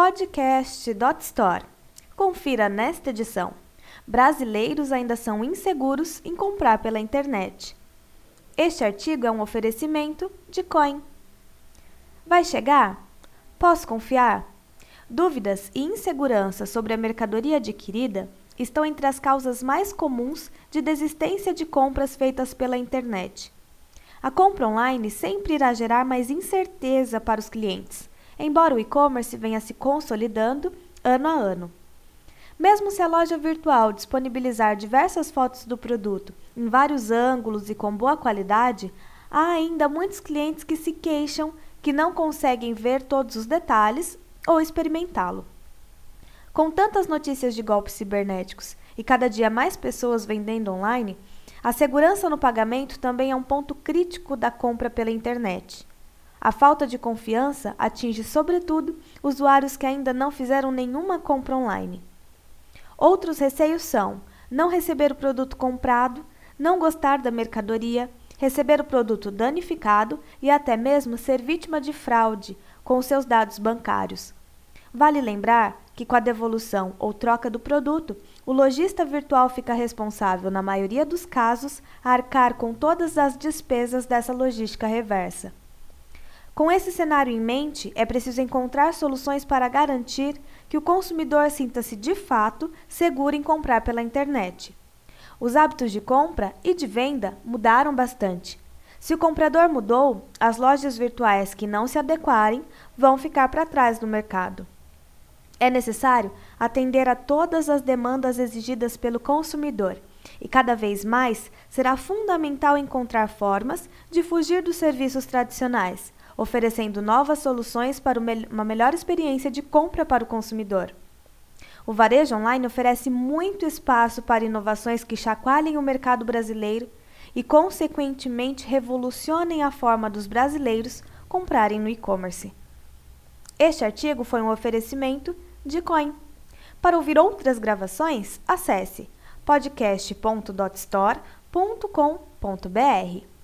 Podcast.store. Confira nesta edição. Brasileiros ainda são inseguros em comprar pela internet. Este artigo é um oferecimento de Coin. Vai chegar? Posso confiar? Dúvidas e insegurança sobre a mercadoria adquirida estão entre as causas mais comuns de desistência de compras feitas pela internet. A compra online sempre irá gerar mais incerteza para os clientes, embora o e-commerce venha se consolidando ano a ano. Mesmo se a loja virtual disponibilizar diversas fotos do produto em vários ângulos e com boa qualidade, há ainda muitos clientes que se queixam que não conseguem ver todos os detalhes ou experimentá-lo. Com tantas notícias de golpes cibernéticos e cada dia mais pessoas vendendo online, a segurança no pagamento também é um ponto crítico da compra pela internet. A falta de confiança atinge, sobretudo, usuários que ainda não fizeram nenhuma compra online. Outros receios são não receber o produto comprado, não gostar da mercadoria, receber o produto danificado e até mesmo ser vítima de fraude com seus dados bancários. Vale lembrar que, com a devolução ou troca do produto, o lojista virtual fica responsável, na maioria dos casos, a arcar com todas as despesas dessa logística reversa. Com esse cenário em mente, é preciso encontrar soluções para garantir que o consumidor sinta-se de fato seguro em comprar pela internet. Os hábitos de compra e de venda mudaram bastante. Se o comprador mudou, as lojas virtuais que não se adequarem vão ficar para trás no mercado. É necessário atender a todas as demandas exigidas pelo consumidor e cada vez mais será fundamental encontrar formas de fugir dos serviços tradicionais, oferecendo novas soluções para uma melhor experiência de compra para o consumidor. O varejo online oferece muito espaço para inovações que chacoalhem o mercado brasileiro e, consequentemente, revolucionem a forma dos brasileiros comprarem no e-commerce. Este artigo foi um oferecimento de Coin. Para ouvir outras gravações, acesse podcast.dotstore.com.br.